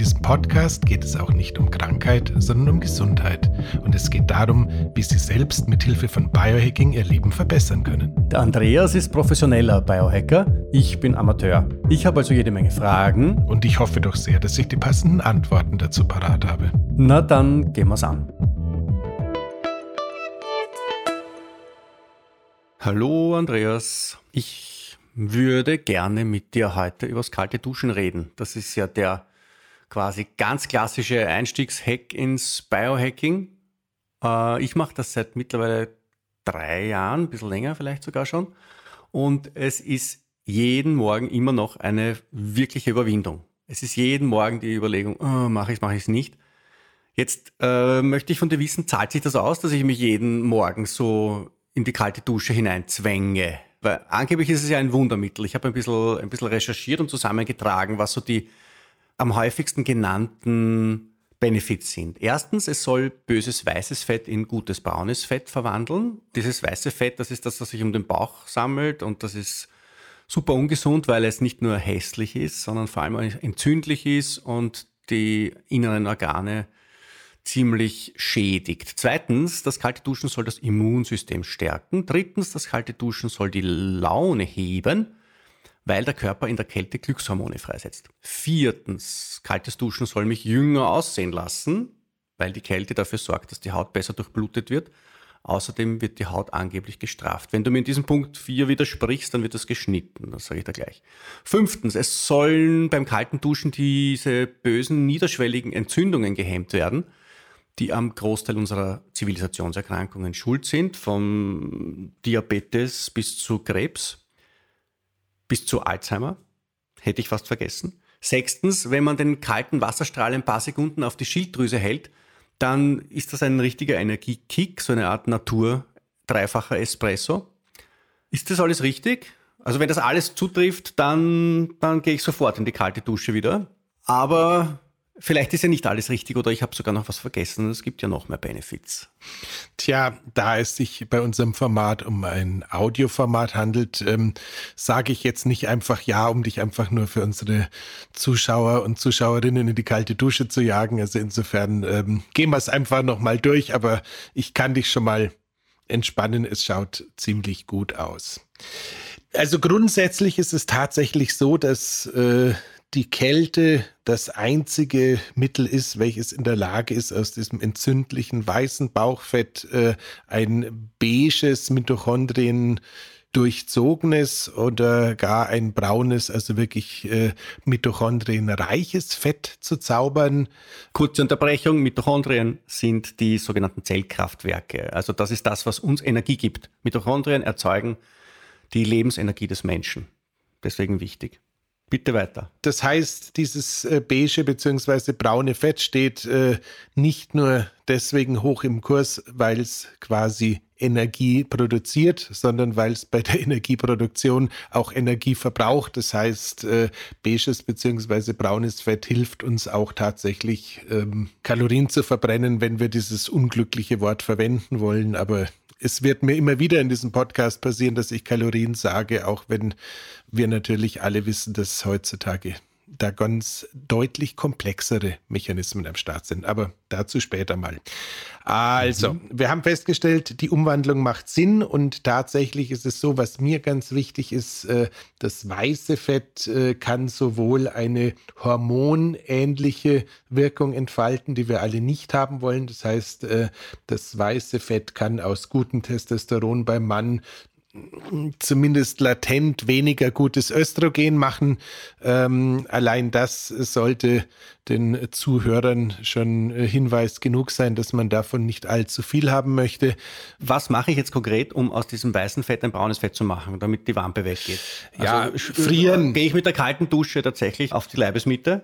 In diesem Podcast geht es auch nicht um Krankheit, sondern um Gesundheit. Und es geht darum, wie Sie selbst mit Hilfe von Biohacking Ihr Leben verbessern können. Der Andreas ist professioneller Biohacker. Ich bin Amateur. Ich habe also jede Menge Fragen. Und ich hoffe doch sehr, dass ich die passenden Antworten dazu parat habe. Na dann gehen wir's an. Hallo Andreas. Ich würde gerne mit dir heute übers kalte Duschen reden. Das ist ja der quasi ganz klassische Einstiegshack ins Biohacking. Äh, ich mache das seit mittlerweile drei Jahren, ein bisschen länger vielleicht sogar schon. Und es ist jeden Morgen immer noch eine wirkliche Überwindung. Es ist jeden Morgen die Überlegung, oh, mache ich es, mache ich es nicht. Jetzt äh, möchte ich von dir wissen, zahlt sich das aus, dass ich mich jeden Morgen so in die kalte Dusche hineinzwänge? Weil angeblich ist es ja ein Wundermittel. Ich habe ein bisschen, ein bisschen recherchiert und zusammengetragen, was so die am häufigsten genannten Benefits sind. Erstens, es soll böses weißes Fett in gutes braunes Fett verwandeln. Dieses weiße Fett, das ist das, was sich um den Bauch sammelt und das ist super ungesund, weil es nicht nur hässlich ist, sondern vor allem entzündlich ist und die inneren Organe ziemlich schädigt. Zweitens, das kalte Duschen soll das Immunsystem stärken. Drittens, das kalte Duschen soll die Laune heben weil der Körper in der Kälte Glückshormone freisetzt. Viertens, kaltes Duschen soll mich jünger aussehen lassen, weil die Kälte dafür sorgt, dass die Haut besser durchblutet wird. Außerdem wird die Haut angeblich gestraft. Wenn du mir in diesem Punkt 4 widersprichst, dann wird das geschnitten. Das sage ich da gleich. Fünftens, es sollen beim kalten Duschen diese bösen, niederschwelligen Entzündungen gehemmt werden, die am Großteil unserer Zivilisationserkrankungen schuld sind, vom Diabetes bis zu Krebs bis zu Alzheimer. Hätte ich fast vergessen. Sechstens, wenn man den kalten Wasserstrahl ein paar Sekunden auf die Schilddrüse hält, dann ist das ein richtiger Energiekick, so eine Art Natur dreifacher Espresso. Ist das alles richtig? Also wenn das alles zutrifft, dann, dann gehe ich sofort in die kalte Dusche wieder. Aber Vielleicht ist ja nicht alles richtig oder ich habe sogar noch was vergessen. Es gibt ja noch mehr Benefits. Tja, da es sich bei unserem Format um ein Audioformat handelt, ähm, sage ich jetzt nicht einfach ja, um dich einfach nur für unsere Zuschauer und Zuschauerinnen in die kalte Dusche zu jagen. Also insofern ähm, gehen wir es einfach nochmal durch, aber ich kann dich schon mal entspannen. Es schaut ziemlich gut aus. Also grundsätzlich ist es tatsächlich so, dass äh, die Kälte das einzige Mittel ist, welches in der Lage ist, aus diesem entzündlichen weißen Bauchfett äh, ein beiges Mitochondrien durchzogenes oder gar ein braunes, also wirklich äh, mitochondrienreiches Fett zu zaubern. Kurze Unterbrechung, Mitochondrien sind die sogenannten Zellkraftwerke. Also das ist das, was uns Energie gibt. Mitochondrien erzeugen die Lebensenergie des Menschen. Deswegen wichtig. Bitte weiter. Das heißt, dieses äh, beige bzw. braune Fett steht äh, nicht nur deswegen hoch im Kurs, weil es quasi Energie produziert, sondern weil es bei der Energieproduktion auch Energie verbraucht. Das heißt, äh, beiges bzw. braunes Fett hilft uns auch tatsächlich ähm, Kalorien zu verbrennen, wenn wir dieses unglückliche Wort verwenden wollen. Aber es wird mir immer wieder in diesem Podcast passieren, dass ich Kalorien sage, auch wenn wir natürlich alle wissen, dass heutzutage da ganz deutlich komplexere Mechanismen am Start sind. Aber dazu später mal. Also, mhm. wir haben festgestellt, die Umwandlung macht Sinn und tatsächlich ist es so, was mir ganz wichtig ist, äh, das weiße Fett äh, kann sowohl eine hormonähnliche Wirkung entfalten, die wir alle nicht haben wollen. Das heißt, äh, das weiße Fett kann aus gutem Testosteron beim Mann zumindest latent weniger gutes Östrogen machen. Ähm, allein das sollte den Zuhörern schon äh, Hinweis genug sein, dass man davon nicht allzu viel haben möchte. Was mache ich jetzt konkret, um aus diesem weißen Fett ein braunes Fett zu machen, damit die Wampe weggeht? Ja, also, frieren. Gehe ich mit der kalten Dusche tatsächlich auf die Leibesmitte?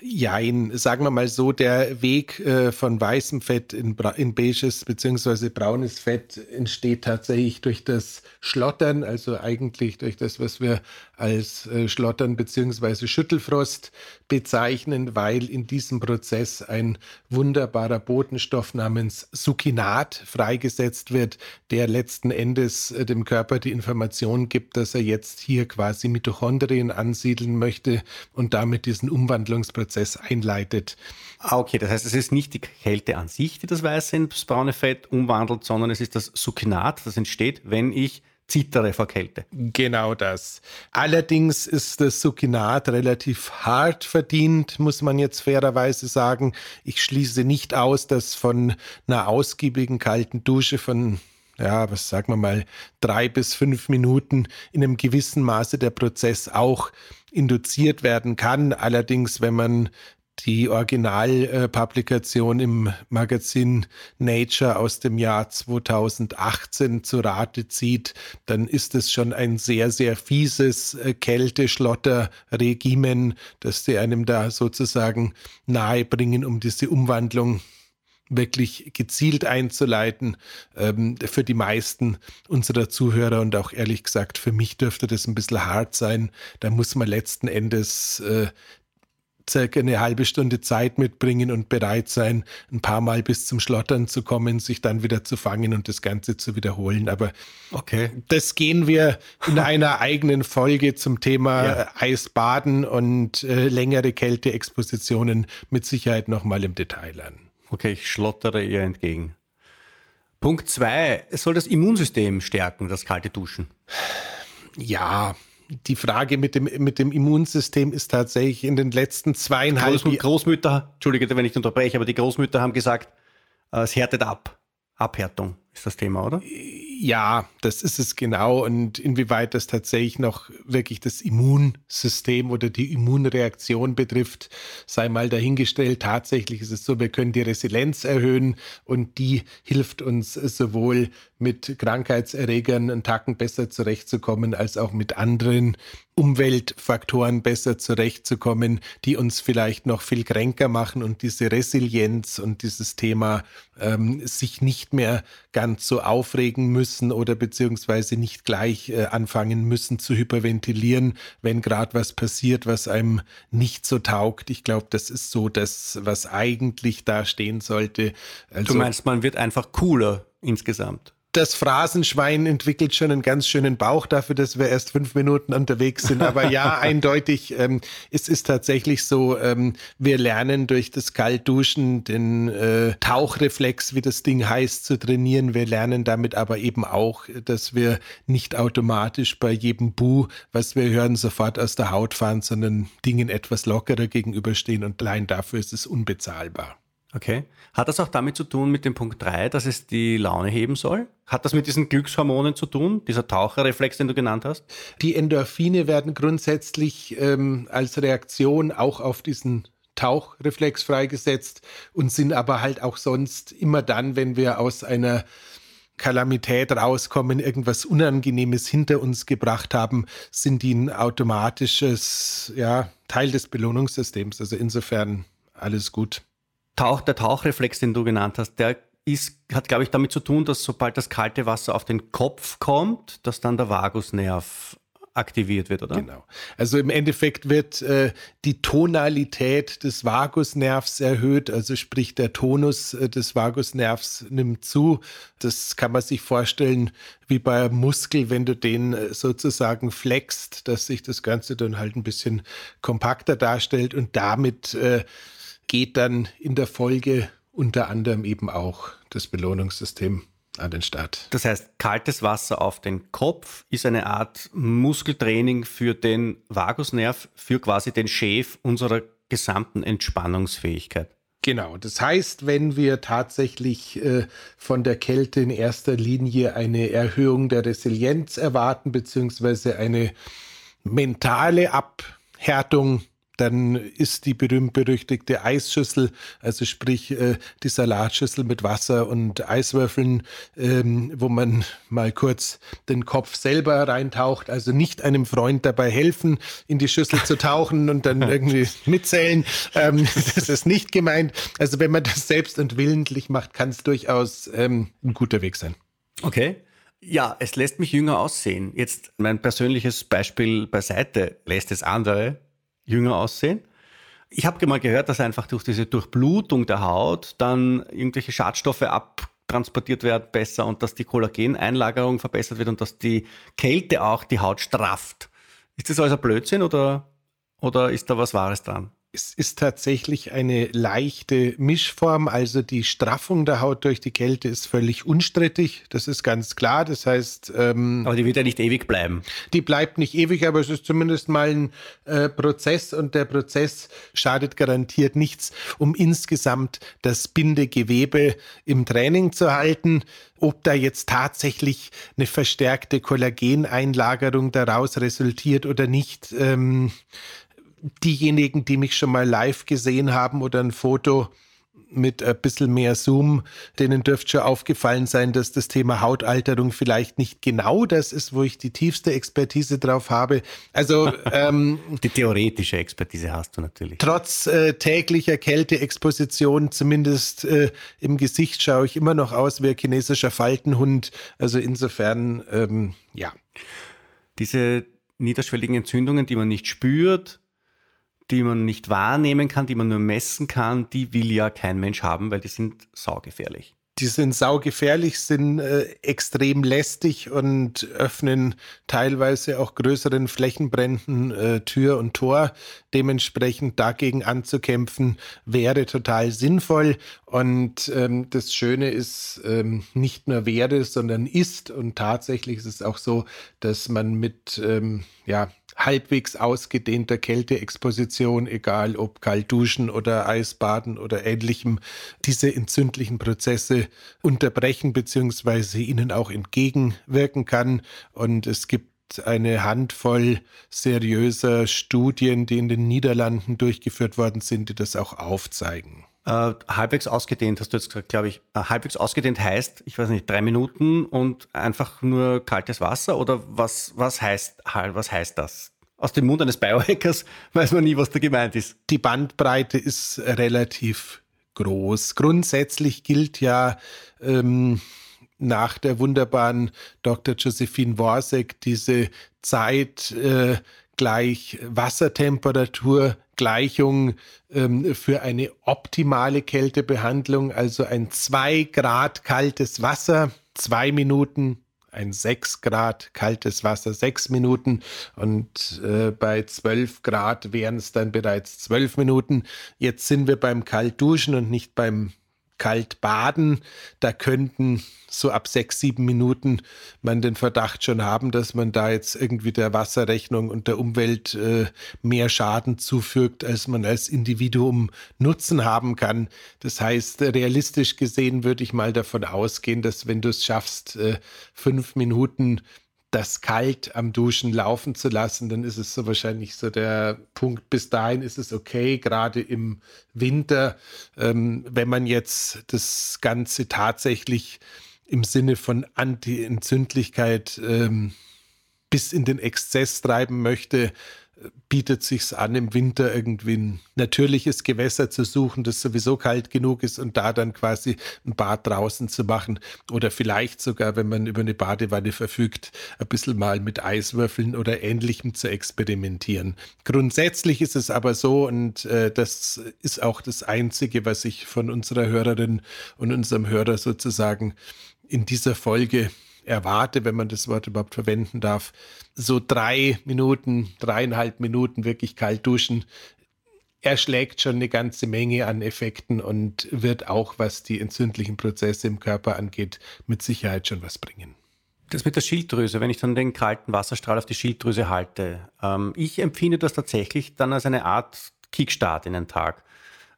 Ja, sagen wir mal so, der Weg äh, von weißem Fett in, in beiges bzw. braunes Fett entsteht tatsächlich durch das Schlottern, also eigentlich durch das, was wir als äh, Schlottern bzw. Schüttelfrost bezeichnen, weil in diesem Prozess ein wunderbarer Botenstoff namens Succinat freigesetzt wird, der letzten Endes äh, dem Körper die Information gibt, dass er jetzt hier quasi Mitochondrien ansiedeln möchte und damit diesen Umwandlungsprozess einleitet. Ah, okay, das heißt, es ist nicht die Kälte an sich, die das weiße ins braune Fett umwandelt, sondern es ist das Succinat, das entsteht, wenn ich zittere vor Kälte. Genau das. Allerdings ist das Succinat relativ hart verdient, muss man jetzt fairerweise sagen. Ich schließe nicht aus, dass von einer ausgiebigen kalten Dusche von ja, was sagen wir mal, drei bis fünf Minuten in einem gewissen Maße der Prozess auch induziert werden kann. Allerdings, wenn man die Originalpublikation im Magazin Nature aus dem Jahr 2018 zu Rate zieht, dann ist es schon ein sehr, sehr fieses äh, Kälteschlotter-Regimen, das sie einem da sozusagen nahebringen, um diese Umwandlung wirklich gezielt einzuleiten. Ähm, für die meisten unserer Zuhörer und auch ehrlich gesagt für mich dürfte das ein bisschen hart sein. Da muss man letzten Endes äh, circa eine halbe Stunde Zeit mitbringen und bereit sein, ein paar Mal bis zum Schlottern zu kommen, sich dann wieder zu fangen und das Ganze zu wiederholen. Aber okay. das gehen wir in einer eigenen Folge zum Thema ja. Eisbaden und äh, längere Kälteexpositionen mit Sicherheit nochmal im Detail an. Okay, ich schlottere ihr entgegen. Punkt zwei, es soll das Immunsystem stärken, das kalte Duschen. Ja, die Frage mit dem, mit dem Immunsystem ist tatsächlich in den letzten zweieinhalb Jahren. Großmütter, Entschuldige, wenn ich unterbreche, aber die Großmütter haben gesagt, äh, es härtet ab. Abhärtung ist das Thema, oder? Ja, das ist es genau. Und inwieweit das tatsächlich noch wirklich das Immunsystem oder die Immunreaktion betrifft, sei mal dahingestellt. Tatsächlich ist es so, wir können die Resilienz erhöhen und die hilft uns sowohl mit Krankheitserregern einen Tacken besser zurechtzukommen, als auch mit anderen Umweltfaktoren besser zurechtzukommen, die uns vielleicht noch viel kränker machen und diese Resilienz und dieses Thema ähm, sich nicht mehr ganz so aufregen müssen oder beziehungsweise nicht gleich äh, anfangen müssen zu hyperventilieren, wenn gerade was passiert, was einem nicht so taugt. Ich glaube, das ist so das, was eigentlich da stehen sollte. Also, du meinst, man wird einfach cooler insgesamt? Das Phrasenschwein entwickelt schon einen ganz schönen Bauch dafür, dass wir erst fünf Minuten unterwegs sind. Aber ja, eindeutig, ähm, es ist tatsächlich so, ähm, wir lernen durch das Kaltduschen den äh, Tauchreflex, wie das Ding heißt, zu trainieren. Wir lernen damit aber eben auch, dass wir nicht automatisch bei jedem Bu, was wir hören, sofort aus der Haut fahren, sondern Dingen etwas lockerer gegenüberstehen. Und allein dafür ist es unbezahlbar. Okay. Hat das auch damit zu tun mit dem Punkt 3, dass es die Laune heben soll? Hat das mit diesen Glückshormonen zu tun, dieser Taucherreflex, den du genannt hast? Die Endorphine werden grundsätzlich ähm, als Reaktion auch auf diesen Tauchreflex freigesetzt und sind aber halt auch sonst immer dann, wenn wir aus einer Kalamität rauskommen, irgendwas Unangenehmes hinter uns gebracht haben, sind die ein automatisches ja, Teil des Belohnungssystems. Also insofern alles gut. Tauch, der Tauchreflex, den du genannt hast, der ist, hat, glaube ich, damit zu tun, dass sobald das kalte Wasser auf den Kopf kommt, dass dann der Vagusnerv aktiviert wird, oder? Genau. Also im Endeffekt wird äh, die Tonalität des Vagusnervs erhöht, also sprich der Tonus äh, des Vagusnervs nimmt zu. Das kann man sich vorstellen wie bei einem Muskel, wenn du den äh, sozusagen flext, dass sich das Ganze dann halt ein bisschen kompakter darstellt und damit äh, geht dann in der Folge unter anderem eben auch das Belohnungssystem an den Start. Das heißt, kaltes Wasser auf den Kopf ist eine Art Muskeltraining für den Vagusnerv, für quasi den Chef unserer gesamten Entspannungsfähigkeit. Genau, das heißt, wenn wir tatsächlich äh, von der Kälte in erster Linie eine Erhöhung der Resilienz erwarten, beziehungsweise eine mentale Abhärtung dann ist die berühmt-berüchtigte Eisschüssel, also sprich äh, die Salatschüssel mit Wasser und Eiswürfeln, ähm, wo man mal kurz den Kopf selber reintaucht, also nicht einem Freund dabei helfen, in die Schüssel zu tauchen und dann irgendwie mitzählen. Ähm, das ist nicht gemeint. Also wenn man das selbst und willentlich macht, kann es durchaus ähm, ein guter Weg sein. Okay. Ja, es lässt mich jünger aussehen. Jetzt mein persönliches Beispiel beiseite lässt es andere jünger aussehen. Ich habe mal gehört, dass einfach durch diese Durchblutung der Haut dann irgendwelche Schadstoffe abtransportiert werden besser und dass die Kollageneinlagerung verbessert wird und dass die Kälte auch die Haut strafft. Ist das also Blödsinn oder, oder ist da was Wahres dran? Es ist tatsächlich eine leichte Mischform, also die Straffung der Haut durch die Kälte ist völlig unstrittig, das ist ganz klar. Das heißt. Ähm, aber die wird ja nicht ewig bleiben. Die bleibt nicht ewig, aber es ist zumindest mal ein äh, Prozess und der Prozess schadet garantiert nichts, um insgesamt das Bindegewebe im Training zu halten. Ob da jetzt tatsächlich eine verstärkte Kollageneinlagerung daraus resultiert oder nicht, ähm, diejenigen, die mich schon mal live gesehen haben oder ein Foto mit ein bisschen mehr Zoom, denen dürfte schon aufgefallen sein, dass das Thema Hautalterung vielleicht nicht genau das ist, wo ich die tiefste Expertise drauf habe. Also ähm, die theoretische Expertise hast du natürlich. Trotz äh, täglicher Kälteexposition, zumindest äh, im Gesicht, schaue ich immer noch aus wie ein chinesischer Faltenhund. Also insofern, ähm, ja. Diese niederschwelligen Entzündungen, die man nicht spürt, die man nicht wahrnehmen kann, die man nur messen kann, die will ja kein Mensch haben, weil die sind saugefährlich. Die sind saugefährlich, sind äh, extrem lästig und öffnen teilweise auch größeren Flächenbränden äh, Tür und Tor. Dementsprechend dagegen anzukämpfen, wäre total sinnvoll. Und ähm, das Schöne ist, ähm, nicht nur wäre, sondern ist. Und tatsächlich ist es auch so, dass man mit ähm, ja, halbwegs ausgedehnter Kälteexposition, egal ob kalt duschen oder Eisbaden oder ähnlichem, diese entzündlichen Prozesse unterbrechen bzw. ihnen auch entgegenwirken kann. Und es gibt eine Handvoll seriöser Studien, die in den Niederlanden durchgeführt worden sind, die das auch aufzeigen. Äh, halbwegs ausgedehnt, hast du jetzt gesagt, glaube ich. Äh, halbwegs ausgedehnt heißt, ich weiß nicht, drei Minuten und einfach nur kaltes Wasser oder was, was, heißt, was heißt das? Aus dem Mund eines Biohackers weiß man nie, was da gemeint ist. Die Bandbreite ist relativ groß. Grundsätzlich gilt ja ähm, nach der wunderbaren Dr. Josephine Worsek diese Zeit äh, gleich Wassertemperatur Gleichung ähm, für eine optimale Kältebehandlung, also ein 2 Grad kaltes Wasser, zwei Minuten, ein 6 Grad kaltes Wasser, sechs Minuten und äh, bei 12 Grad wären es dann bereits zwölf Minuten. Jetzt sind wir beim Kaltduschen und nicht beim kalt baden. Da könnten so ab sechs, sieben Minuten man den Verdacht schon haben, dass man da jetzt irgendwie der Wasserrechnung und der Umwelt äh, mehr Schaden zufügt, als man als Individuum Nutzen haben kann. Das heißt, realistisch gesehen würde ich mal davon ausgehen, dass wenn du es schaffst, äh, fünf Minuten das kalt am Duschen laufen zu lassen, dann ist es so wahrscheinlich so der Punkt. Bis dahin ist es okay, gerade im Winter. Ähm, wenn man jetzt das Ganze tatsächlich im Sinne von Anti-Entzündlichkeit ähm, bis in den Exzess treiben möchte, bietet sich's an, im Winter irgendwie ein natürliches Gewässer zu suchen, das sowieso kalt genug ist und da dann quasi ein Bad draußen zu machen oder vielleicht sogar, wenn man über eine Badewanne verfügt, ein bisschen mal mit Eiswürfeln oder ähnlichem zu experimentieren. Grundsätzlich ist es aber so und äh, das ist auch das Einzige, was ich von unserer Hörerin und unserem Hörer sozusagen in dieser Folge erwarte, wenn man das Wort überhaupt verwenden darf, so drei Minuten, dreieinhalb Minuten wirklich kalt duschen, erschlägt schon eine ganze Menge an Effekten und wird auch, was die entzündlichen Prozesse im Körper angeht, mit Sicherheit schon was bringen. Das mit der Schilddrüse, wenn ich dann den kalten Wasserstrahl auf die Schilddrüse halte, ähm, ich empfinde das tatsächlich dann als eine Art Kickstart in den Tag.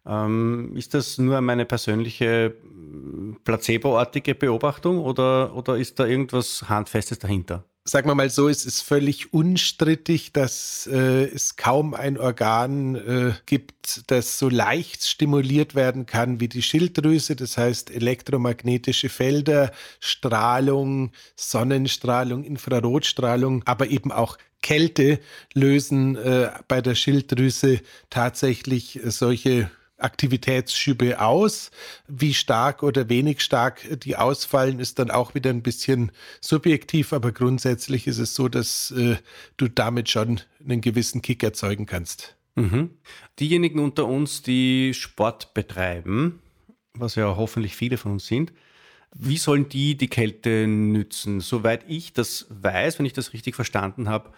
Ähm, ist das nur meine persönliche mm, placeboartige Beobachtung oder, oder ist da irgendwas Handfestes dahinter? sagen wir mal so, es ist völlig unstrittig, dass äh, es kaum ein Organ äh, gibt, das so leicht stimuliert werden kann wie die Schilddrüse. Das heißt, elektromagnetische Felder, Strahlung, Sonnenstrahlung, Infrarotstrahlung, aber eben auch Kälte lösen äh, bei der Schilddrüse tatsächlich solche Aktivitätsschübe aus. Wie stark oder wenig stark die ausfallen, ist dann auch wieder ein bisschen subjektiv, aber grundsätzlich ist es so, dass äh, du damit schon einen gewissen Kick erzeugen kannst. Mhm. Diejenigen unter uns, die Sport betreiben, was ja hoffentlich viele von uns sind, wie sollen die die Kälte nützen? Soweit ich das weiß, wenn ich das richtig verstanden habe,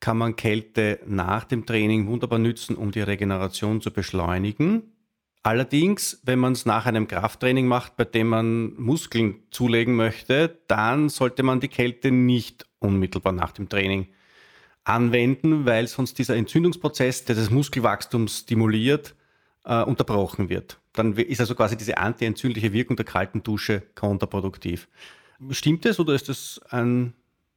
kann man Kälte nach dem Training wunderbar nützen, um die Regeneration zu beschleunigen. Allerdings, wenn man es nach einem Krafttraining macht, bei dem man Muskeln zulegen möchte, dann sollte man die Kälte nicht unmittelbar nach dem Training anwenden, weil sonst dieser Entzündungsprozess, der das Muskelwachstum stimuliert, äh, unterbrochen wird. Dann ist also quasi diese antientzündliche Wirkung der kalten Dusche kontraproduktiv. Stimmt das oder ist das ein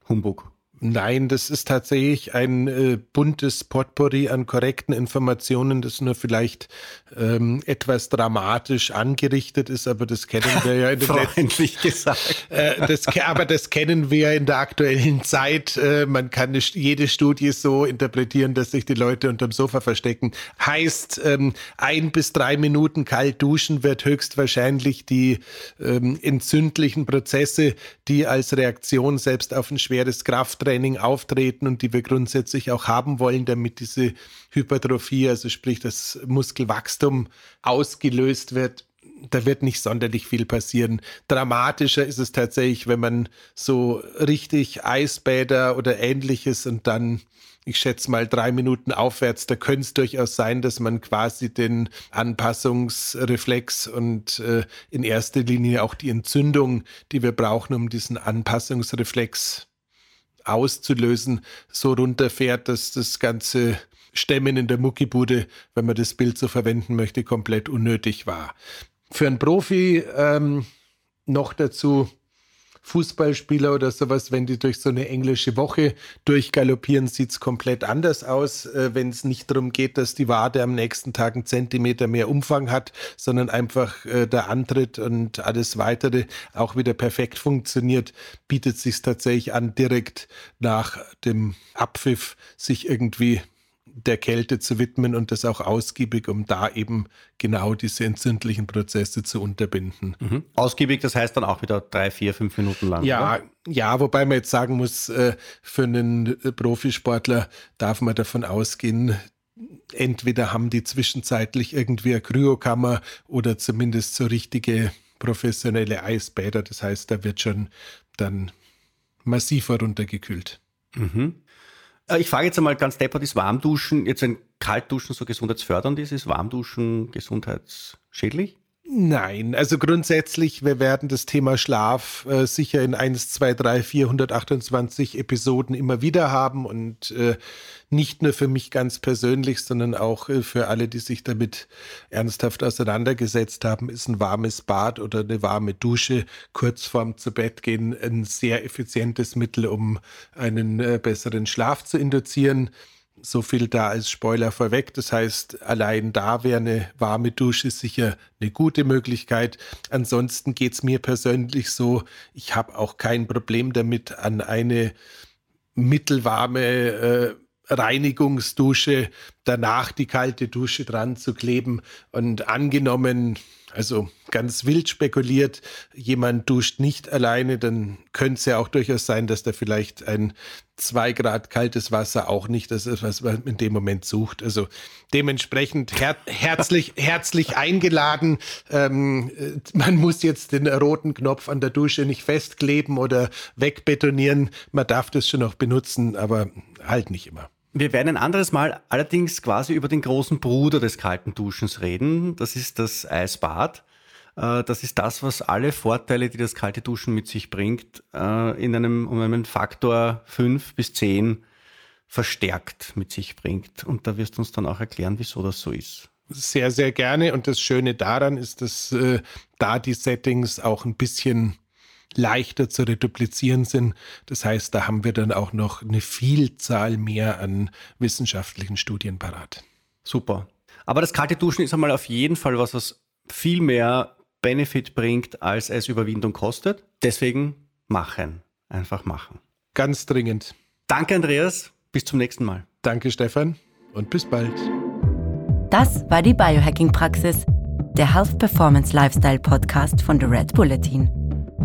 Humbug? Nein, das ist tatsächlich ein äh, buntes Potpourri an korrekten Informationen, das nur vielleicht ähm, etwas dramatisch angerichtet ist, aber das kennen wir ja in den Freundlich letzten, gesagt. Äh, das, aber das kennen wir in der aktuellen Zeit. Äh, man kann nicht jede Studie so interpretieren, dass sich die Leute unterm Sofa verstecken. Heißt, ähm, ein bis drei Minuten kalt duschen wird höchstwahrscheinlich die ähm, entzündlichen Prozesse, die als Reaktion selbst auf ein schweres Krafttraining Training auftreten und die wir grundsätzlich auch haben wollen, damit diese Hypertrophie, also sprich das Muskelwachstum ausgelöst wird, da wird nicht sonderlich viel passieren. Dramatischer ist es tatsächlich, wenn man so richtig Eisbäder oder ähnliches und dann, ich schätze mal drei Minuten aufwärts, da könnte es durchaus sein, dass man quasi den Anpassungsreflex und äh, in erster Linie auch die Entzündung, die wir brauchen, um diesen Anpassungsreflex auszulösen, so runterfährt, dass das ganze Stämmen in der Muckibude, wenn man das Bild so verwenden möchte, komplett unnötig war. Für einen Profi ähm, noch dazu Fußballspieler oder sowas, wenn die durch so eine englische Woche durchgaloppieren, sieht es komplett anders aus, äh, wenn es nicht darum geht, dass die Wade am nächsten Tag einen Zentimeter mehr Umfang hat, sondern einfach äh, der Antritt und alles weitere auch wieder perfekt funktioniert, bietet sich tatsächlich an, direkt nach dem Abpfiff sich irgendwie der Kälte zu widmen und das auch ausgiebig, um da eben genau diese entzündlichen Prozesse zu unterbinden. Mhm. Ausgiebig, das heißt dann auch wieder drei, vier, fünf Minuten lang. Ja, oder? ja, wobei man jetzt sagen muss, äh, für einen äh, Profisportler darf man davon ausgehen, entweder haben die zwischenzeitlich irgendwie eine Kryokammer oder zumindest so richtige professionelle Eisbäder. Das heißt, da wird schon dann massiver runtergekühlt. Mhm. Äh, ich frage jetzt einmal ganz deppert, ist Warmduschen, jetzt wenn Kaltduschen so gesundheitsfördernd ist, ist Warmduschen gesundheitsschädlich? Nein, also grundsätzlich, wir werden das Thema Schlaf äh, sicher in 1, 2, 3, 428 Episoden immer wieder haben und äh, nicht nur für mich ganz persönlich, sondern auch äh, für alle, die sich damit ernsthaft auseinandergesetzt haben, ist ein warmes Bad oder eine warme Dusche kurz vorm zu Bett gehen ein sehr effizientes Mittel, um einen äh, besseren Schlaf zu induzieren. So viel da als Spoiler vorweg. Das heißt, allein da wäre eine warme Dusche sicher eine gute Möglichkeit. Ansonsten geht es mir persönlich so, ich habe auch kein Problem damit, an eine mittelwarme äh, Reinigungsdusche danach die kalte Dusche dran zu kleben. Und angenommen, also ganz wild spekuliert, jemand duscht nicht alleine, dann könnte es ja auch durchaus sein, dass da vielleicht ein zwei Grad kaltes Wasser auch nicht das ist, was man in dem Moment sucht. Also dementsprechend her herzlich, herzlich eingeladen. Ähm, man muss jetzt den roten Knopf an der Dusche nicht festkleben oder wegbetonieren. Man darf das schon noch benutzen, aber halt nicht immer. Wir werden ein anderes Mal allerdings quasi über den großen Bruder des kalten Duschens reden. Das ist das Eisbad. Äh, das ist das, was alle Vorteile, die das kalte Duschen mit sich bringt, äh, in einem, um einen Faktor 5 bis 10 verstärkt mit sich bringt. Und da wirst du uns dann auch erklären, wieso das so ist. Sehr, sehr gerne. Und das Schöne daran ist, dass äh, da die Settings auch ein bisschen leichter zu reduplizieren sind. Das heißt, da haben wir dann auch noch eine Vielzahl mehr an wissenschaftlichen Studien parat. Super. Aber das kalte Duschen ist einmal auf jeden Fall was, was viel mehr Benefit bringt, als es Überwindung kostet. Deswegen machen. Einfach machen. Ganz dringend. Danke, Andreas. Bis zum nächsten Mal. Danke, Stefan. Und bis bald. Das war die Biohacking-Praxis, der Health Performance Lifestyle Podcast von The Red Bulletin.